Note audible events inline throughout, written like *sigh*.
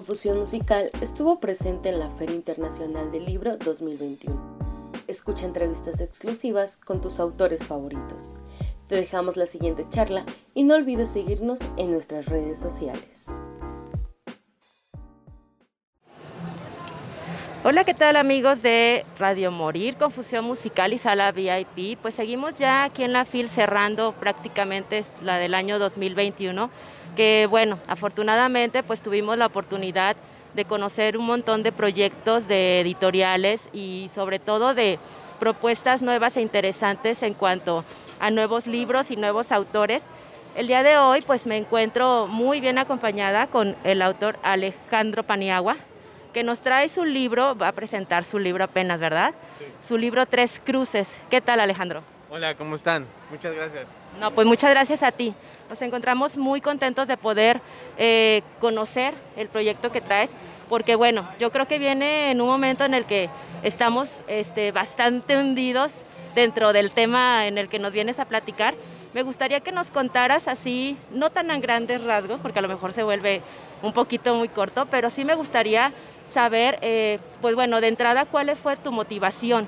Confusión Musical estuvo presente en la Feria Internacional del Libro 2021. Escucha entrevistas exclusivas con tus autores favoritos. Te dejamos la siguiente charla y no olvides seguirnos en nuestras redes sociales. Hola, ¿qué tal amigos de Radio Morir, Confusión Musical y Sala VIP? Pues seguimos ya aquí en la FIL cerrando prácticamente la del año 2021 que bueno, afortunadamente pues tuvimos la oportunidad de conocer un montón de proyectos de editoriales y sobre todo de propuestas nuevas e interesantes en cuanto a nuevos libros y nuevos autores. El día de hoy pues me encuentro muy bien acompañada con el autor Alejandro Paniagua, que nos trae su libro, va a presentar su libro apenas, ¿verdad? Su libro Tres Cruces. ¿Qué tal Alejandro? Hola, ¿cómo están? Muchas gracias. No, pues muchas gracias a ti. Nos encontramos muy contentos de poder eh, conocer el proyecto que traes, porque bueno, yo creo que viene en un momento en el que estamos este, bastante hundidos dentro del tema en el que nos vienes a platicar. Me gustaría que nos contaras así, no tan a grandes rasgos, porque a lo mejor se vuelve un poquito muy corto, pero sí me gustaría saber, eh, pues bueno, de entrada, cuál fue tu motivación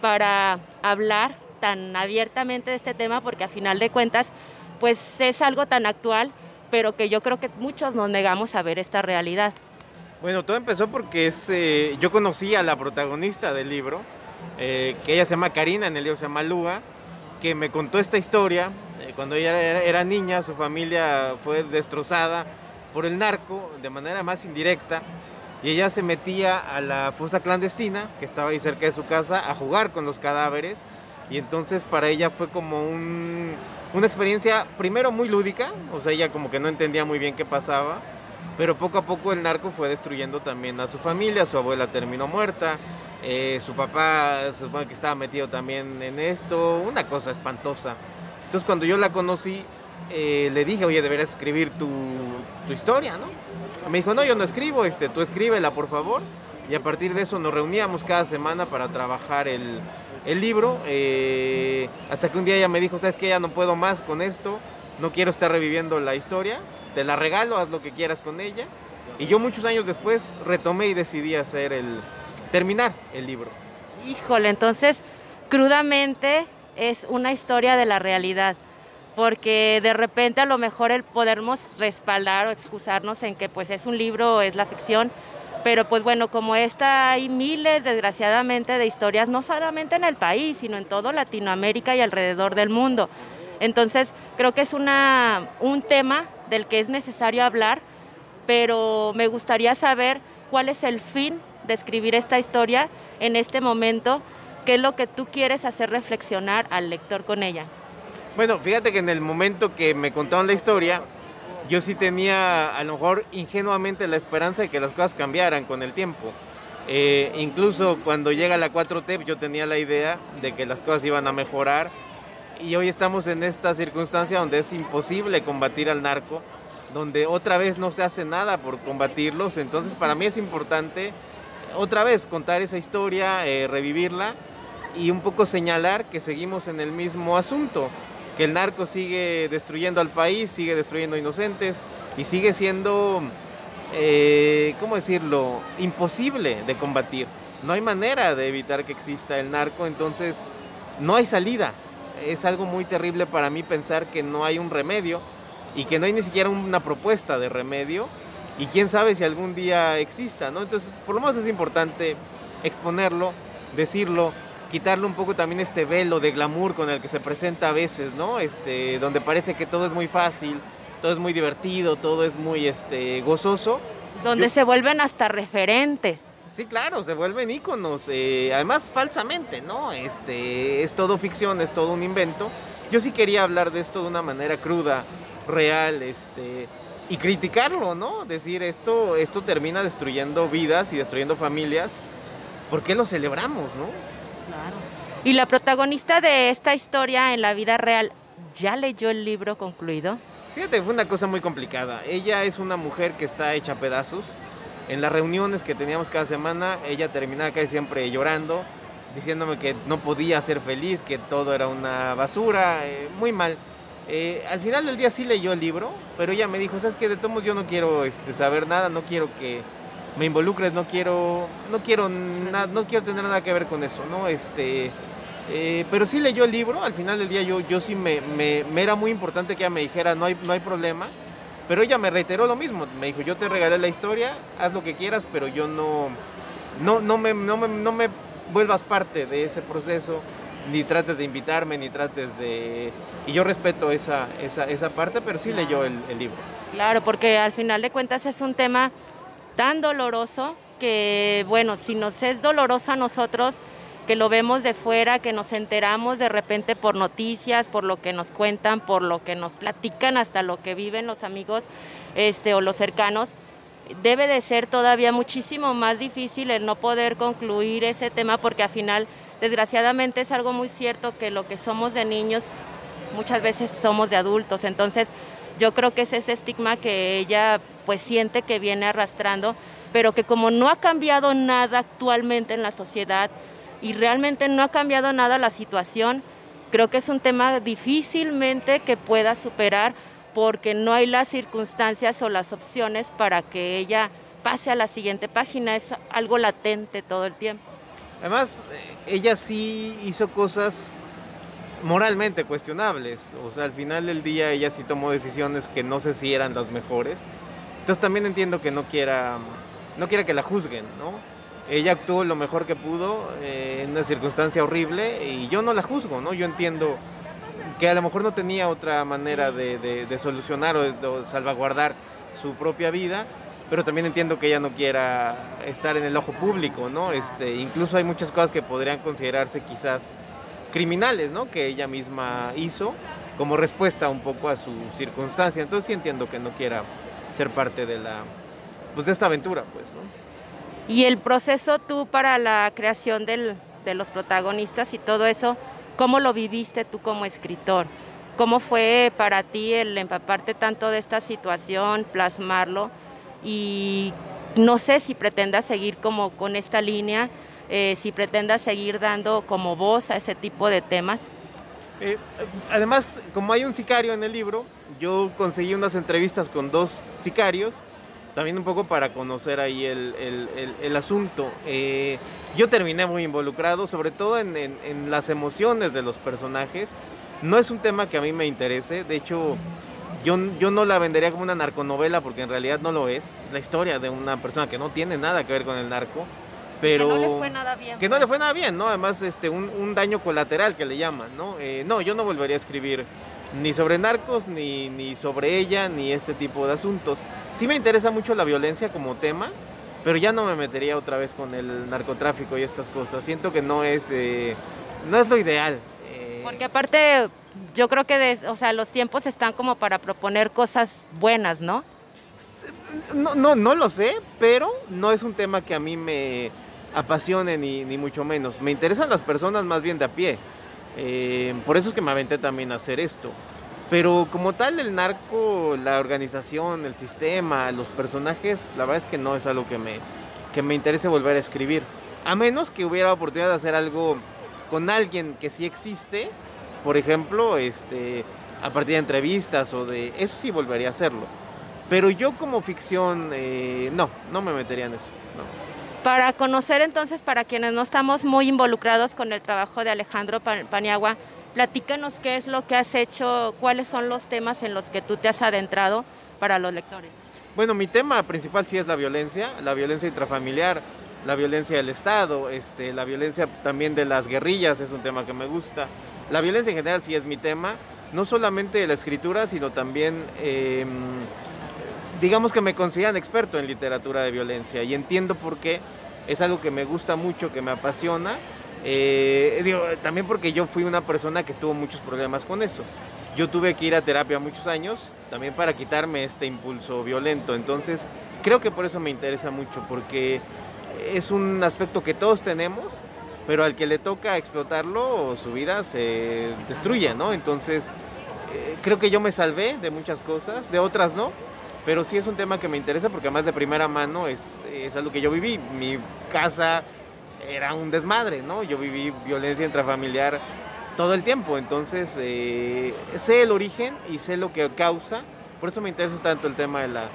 para hablar tan abiertamente de este tema, porque a final de cuentas, pues es algo tan actual, pero que yo creo que muchos nos negamos a ver esta realidad. Bueno, todo empezó porque es, eh, yo conocí a la protagonista del libro, eh, que ella se llama Karina, en el libro se llama Luga, que me contó esta historia. Eh, cuando ella era, era, niña, su familia fue destrozada por el narco de manera más indirecta y ella se metía a la fosa clandestina, que estaba ahí cerca de su casa, a jugar con los cadáveres y entonces para ella fue como una experiencia primero muy lúdica, o sea, ella como que no entendía muy bien qué pasaba, pero poco a poco el narco fue destruyendo también a su familia, su abuela terminó muerta, eh, su papá se supone que estaba metido también en esto, una cosa espantosa. Entonces cuando yo la conocí, eh, le dije, oye, deberías escribir tu, historia, ¿no? Me dijo, no, yo no escribo, este, tú escríbela, por favor. Y a partir de eso nos reuníamos cada semana para trabajar el, el libro, eh, hasta que un día ella me dijo, sabes que ya no puedo más con esto, no quiero estar reviviendo la historia, te la regalo, haz lo que quieras con ella. Y yo muchos años después retomé y decidí hacer el, terminar el libro. Híjole, entonces, crudamente es una historia de la realidad porque de repente a lo mejor el podernos respaldar o excusarnos en que pues es un libro, es la ficción, pero pues bueno, como esta hay miles, desgraciadamente, de historias, no solamente en el país, sino en todo Latinoamérica y alrededor del mundo. Entonces, creo que es una, un tema del que es necesario hablar, pero me gustaría saber cuál es el fin de escribir esta historia en este momento, qué es lo que tú quieres hacer reflexionar al lector con ella. Bueno, fíjate que en el momento que me contaron la historia, yo sí tenía a lo mejor ingenuamente la esperanza de que las cosas cambiaran con el tiempo. Eh, incluso cuando llega la 4T yo tenía la idea de que las cosas iban a mejorar y hoy estamos en esta circunstancia donde es imposible combatir al narco, donde otra vez no se hace nada por combatirlos, entonces para mí es importante otra vez contar esa historia, eh, revivirla y un poco señalar que seguimos en el mismo asunto que el narco sigue destruyendo al país, sigue destruyendo inocentes y sigue siendo, eh, ¿cómo decirlo?, imposible de combatir. No hay manera de evitar que exista el narco, entonces no hay salida. Es algo muy terrible para mí pensar que no hay un remedio y que no hay ni siquiera una propuesta de remedio y quién sabe si algún día exista, ¿no? Entonces, por lo menos es importante exponerlo, decirlo, quitarle un poco también este velo de glamour con el que se presenta a veces, ¿no? Este, donde parece que todo es muy fácil, todo es muy divertido, todo es muy este, gozoso. Donde se vuelven hasta referentes. Sí, claro, se vuelven íconos, eh, además falsamente, ¿no? Este, es todo ficción, es todo un invento. Yo sí quería hablar de esto de una manera cruda, real, este, y criticarlo, ¿no? Decir esto, esto termina destruyendo vidas y destruyendo familias. ¿Por qué lo celebramos, no? ¿Y la protagonista de esta historia en la vida real ya leyó el libro concluido? Fíjate, fue una cosa muy complicada. Ella es una mujer que está hecha pedazos. En las reuniones que teníamos cada semana, ella terminaba casi siempre llorando, diciéndome que no podía ser feliz, que todo era una basura, eh, muy mal. Eh, al final del día sí leyó el libro, pero ella me dijo, sabes que de todos yo no quiero este, saber nada, no quiero que me involucres, no quiero, no quiero no quiero tener nada que ver con eso, ¿no? Este, eh, pero sí leyó el libro, al final del día yo, yo sí me, era muy importante que ella me dijera, no hay, no hay problema, pero ella me reiteró lo mismo, me dijo, yo te regalé la historia, haz lo que quieras, pero yo no, no, no, me, no, me, no me vuelvas parte de ese proceso, ni trates de invitarme, ni trates de... Y yo respeto esa, esa, esa parte, pero sí leyó el, el libro. Claro, porque al final de cuentas es un tema tan doloroso que, bueno, si nos es doloroso a nosotros, que lo vemos de fuera, que nos enteramos de repente por noticias, por lo que nos cuentan, por lo que nos platican, hasta lo que viven los amigos este, o los cercanos, debe de ser todavía muchísimo más difícil el no poder concluir ese tema porque al final, desgraciadamente, es algo muy cierto que lo que somos de niños muchas veces somos de adultos. Entonces, yo creo que es ese estigma que ella pues siente que viene arrastrando, pero que como no ha cambiado nada actualmente en la sociedad y realmente no ha cambiado nada la situación, creo que es un tema difícilmente que pueda superar porque no hay las circunstancias o las opciones para que ella pase a la siguiente página, es algo latente todo el tiempo. Además, eh, ella sí hizo cosas moralmente cuestionables, o sea, al final del día ella sí tomó decisiones que no sé si eran las mejores, entonces también entiendo que no quiera, no quiera que la juzguen, ¿no? Ella actuó lo mejor que pudo eh, en una circunstancia horrible y yo no la juzgo, ¿no? Yo entiendo que a lo mejor no tenía otra manera de, solucionar o de, salvaguardar su propia vida, pero también entiendo que ella no quiera estar en el ojo público, ¿no? Este, incluso hay muchas cosas que podrían considerarse quizás criminales, ¿no? Que ella misma hizo como respuesta un poco a su circunstancia. Entonces sí entiendo que no quiera ser parte de la, pues de esta aventura, pues, ¿no? Y el proceso tú para la creación del, de los protagonistas y todo eso, ¿Cómo lo viviste tú como escritor? ¿Cómo fue para ti el empaparte tanto de esta situación, plasmarlo? Y no sé si pretendas seguir como con esta línea, eh, si pretendas seguir dando como voz a ese tipo de temas. Eh, además, como hay un sicario en el libro, yo conseguí unas entrevistas con dos sicarios, también un poco para conocer ahí el, el, asunto. Eh, yo terminé muy involucrado, sobre todo en, en, las emociones de los personajes. No es un tema que a mí me interese, de hecho yo, yo no la vendería como una narconovela porque en realidad no lo es. La historia de una persona que no tiene nada que ver con el narco, pero... Que no le fue nada bien. Que no le pues. fue nada bien, ¿no? Además, este, un, un daño colateral que le llaman, ¿no? Eh, no, yo no volvería a escribir ni sobre narcos, ni, ni sobre ella, ni este tipo de asuntos. Sí me interesa mucho la violencia como tema, pero ya no me metería otra vez con el narcotráfico y estas cosas. Siento que no es, eh, no es lo ideal. Eh. Porque aparte, yo creo que o sea, los tiempos están como para proponer cosas buenas, ¿no? No, no, no lo sé, pero no es un tema que a mí me apasione ni, ni mucho menos. Me interesan las personas más bien de a pie. Eh, por eso es que me aventé también a hacer esto. Pero como tal, el narco, la organización, el sistema, los personajes, la verdad es que no es algo que me, que me interese volver a escribir. A menos que hubiera oportunidad de hacer algo con alguien que sí existe, por ejemplo, este, a partir de entrevistas o de... Eso sí volvería a hacerlo. Pero yo como ficción, eh, no, no me metería en eso. Para conocer entonces, para quienes no estamos muy involucrados con el trabajo de Alejandro Paniagua, Platícanos qué es lo que has hecho, cuáles son los temas en los que tú te has adentrado para los lectores. Bueno, mi tema principal sí es la violencia, la violencia intrafamiliar, la violencia del Estado, este, la violencia también de las guerrillas es un tema que me gusta. La violencia en general sí es mi tema, no solamente la escritura, sino también, em, digamos que me consideran experto en literatura de violencia y entiendo por qué, es algo que me gusta mucho, que me apasiona eh, digo, también porque yo fui una persona que tuvo muchos problemas con eso. Yo tuve que ir a terapia muchos años, también para quitarme este impulso violento. Entonces, creo que por eso me interesa mucho, porque es un aspecto que todos tenemos, pero al que le toca explotarlo, su vida se destruye, ¿no? Entonces, eh, creo que yo me salvé de muchas cosas, de otras no, pero sí es un tema que me interesa porque además de primera mano es, es algo que yo viví. Mi casa era un desmadre, ¿no? Yo viví violencia intrafamiliar todo el tiempo. Entonces, eh, sé el origen y sé lo que causa. Por eso me interesa tanto el tema de la,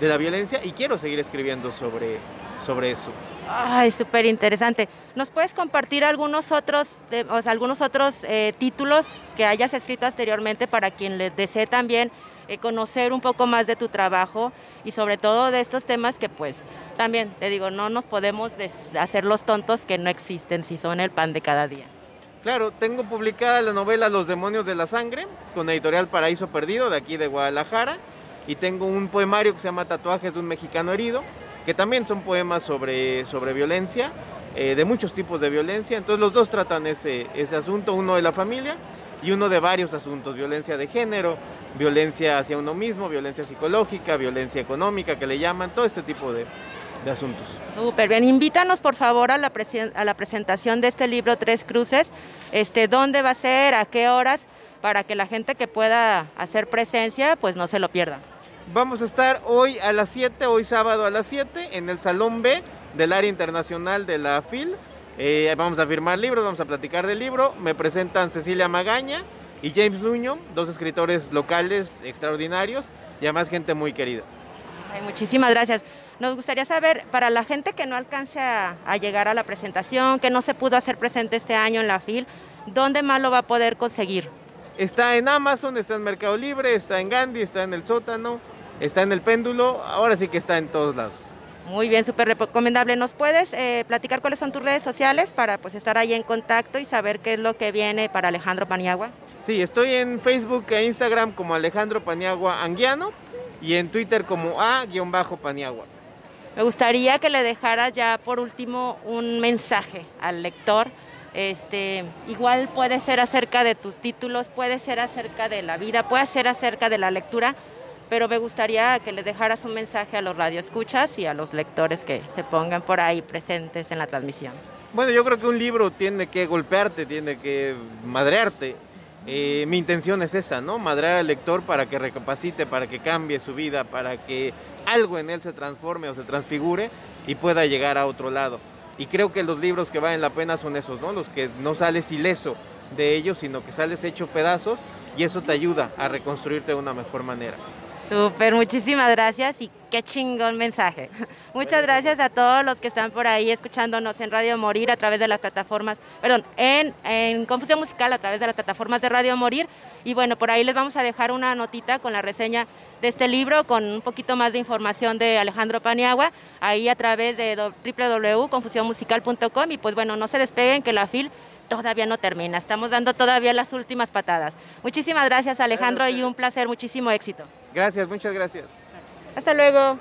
de la violencia y quiero seguir escribiendo sobre, sobre eso. Ay, súper interesante. ¿Nos puedes compartir algunos otros, o sea, algunos otros eh, títulos que hayas escrito anteriormente para quien le desee también eh, conocer un poco más de tu trabajo y sobre todo de estos temas que pues también, te digo, no nos podemos hacer los tontos que no existen si son el pan de cada día. Claro, tengo publicada la novela Los demonios de la sangre con editorial Paraíso Perdido de aquí de Guadalajara y tengo un poemario que se llama Tatuajes de un mexicano herido, que también son poemas sobre, sobre violencia, eh, de muchos tipos de violencia. Entonces los dos tratan ese, ese asunto, uno de la familia y uno de varios asuntos, violencia de género, violencia hacia uno mismo, violencia psicológica, violencia económica que le llaman, todo este tipo de, de asuntos. Súper bien, invítanos por favor a la, a la presentación de este libro Tres Cruces, este, dónde va a ser, a qué horas, para que la gente que pueda hacer presencia pues no se lo pierda. Vamos a estar hoy a las 7, hoy sábado a las 7, en el Salón B del área internacional de la FIL. Eh, vamos a firmar libros, vamos a platicar del libro. Me presentan Cecilia Magaña y James Nuño, dos escritores locales extraordinarios y además gente muy querida. muchísimas gracias. Nos gustaría saber, para la gente que no alcance a, llegar a la presentación, que no se pudo hacer presente este año en la FIL, ¿dónde más lo va a poder conseguir? Está en Amazon, está en Mercado Libre, está en Gandhi, está en el sótano, está en el péndulo, ahora sí que está en todos lados. Muy bien, súper recomendable. ¿Nos puedes eh, platicar cuáles son tus redes sociales para pues estar ahí en contacto y saber qué es lo que viene para Alejandro Paniagua? Sí, estoy en Facebook e Instagram como Alejandro Paniagua Anguiano y en Twitter como A-Paniagua. Me gustaría que le dejara ya por último un mensaje al lector. Este, igual puede ser acerca de tus títulos, puede ser acerca de la vida, puede ser acerca de la lectura, pero me gustaría que le dejaras un mensaje a los radioescuchas y a los lectores que se pongan por ahí presentes en la transmisión. Bueno, yo creo que un libro tiene que golpearte, tiene que madrearte. Eh, mi intención es esa, ¿no? Madrear al lector para que recapacite, para que cambie su vida, para que algo en él se transforme o se transfigure y pueda llegar a otro lado. Y creo que los libros que valen la pena son esos, ¿no? Los que no sales ileso de ellos, sino que sales hecho pedazos y eso te ayuda a reconstruirte de una mejor manera. Súper, muchísimas gracias y qué chingón mensaje. *laughs* Muchas gracias a todos los que están por ahí escuchándonos en Radio Morir a través de las plataformas, perdón, en, en Confusión Musical a través de las plataformas de Radio Morir. Y bueno, por ahí les vamos a dejar una notita con la reseña de este libro, con un poquito más de información de Alejandro Paniagua, ahí a través de www.confusionmusical.com. Y pues bueno, no se despeguen que la FIL todavía no termina, estamos dando todavía las últimas patadas. Muchísimas gracias Alejandro y un placer, muchísimo éxito. Gracias, muchas gracias. Hasta luego.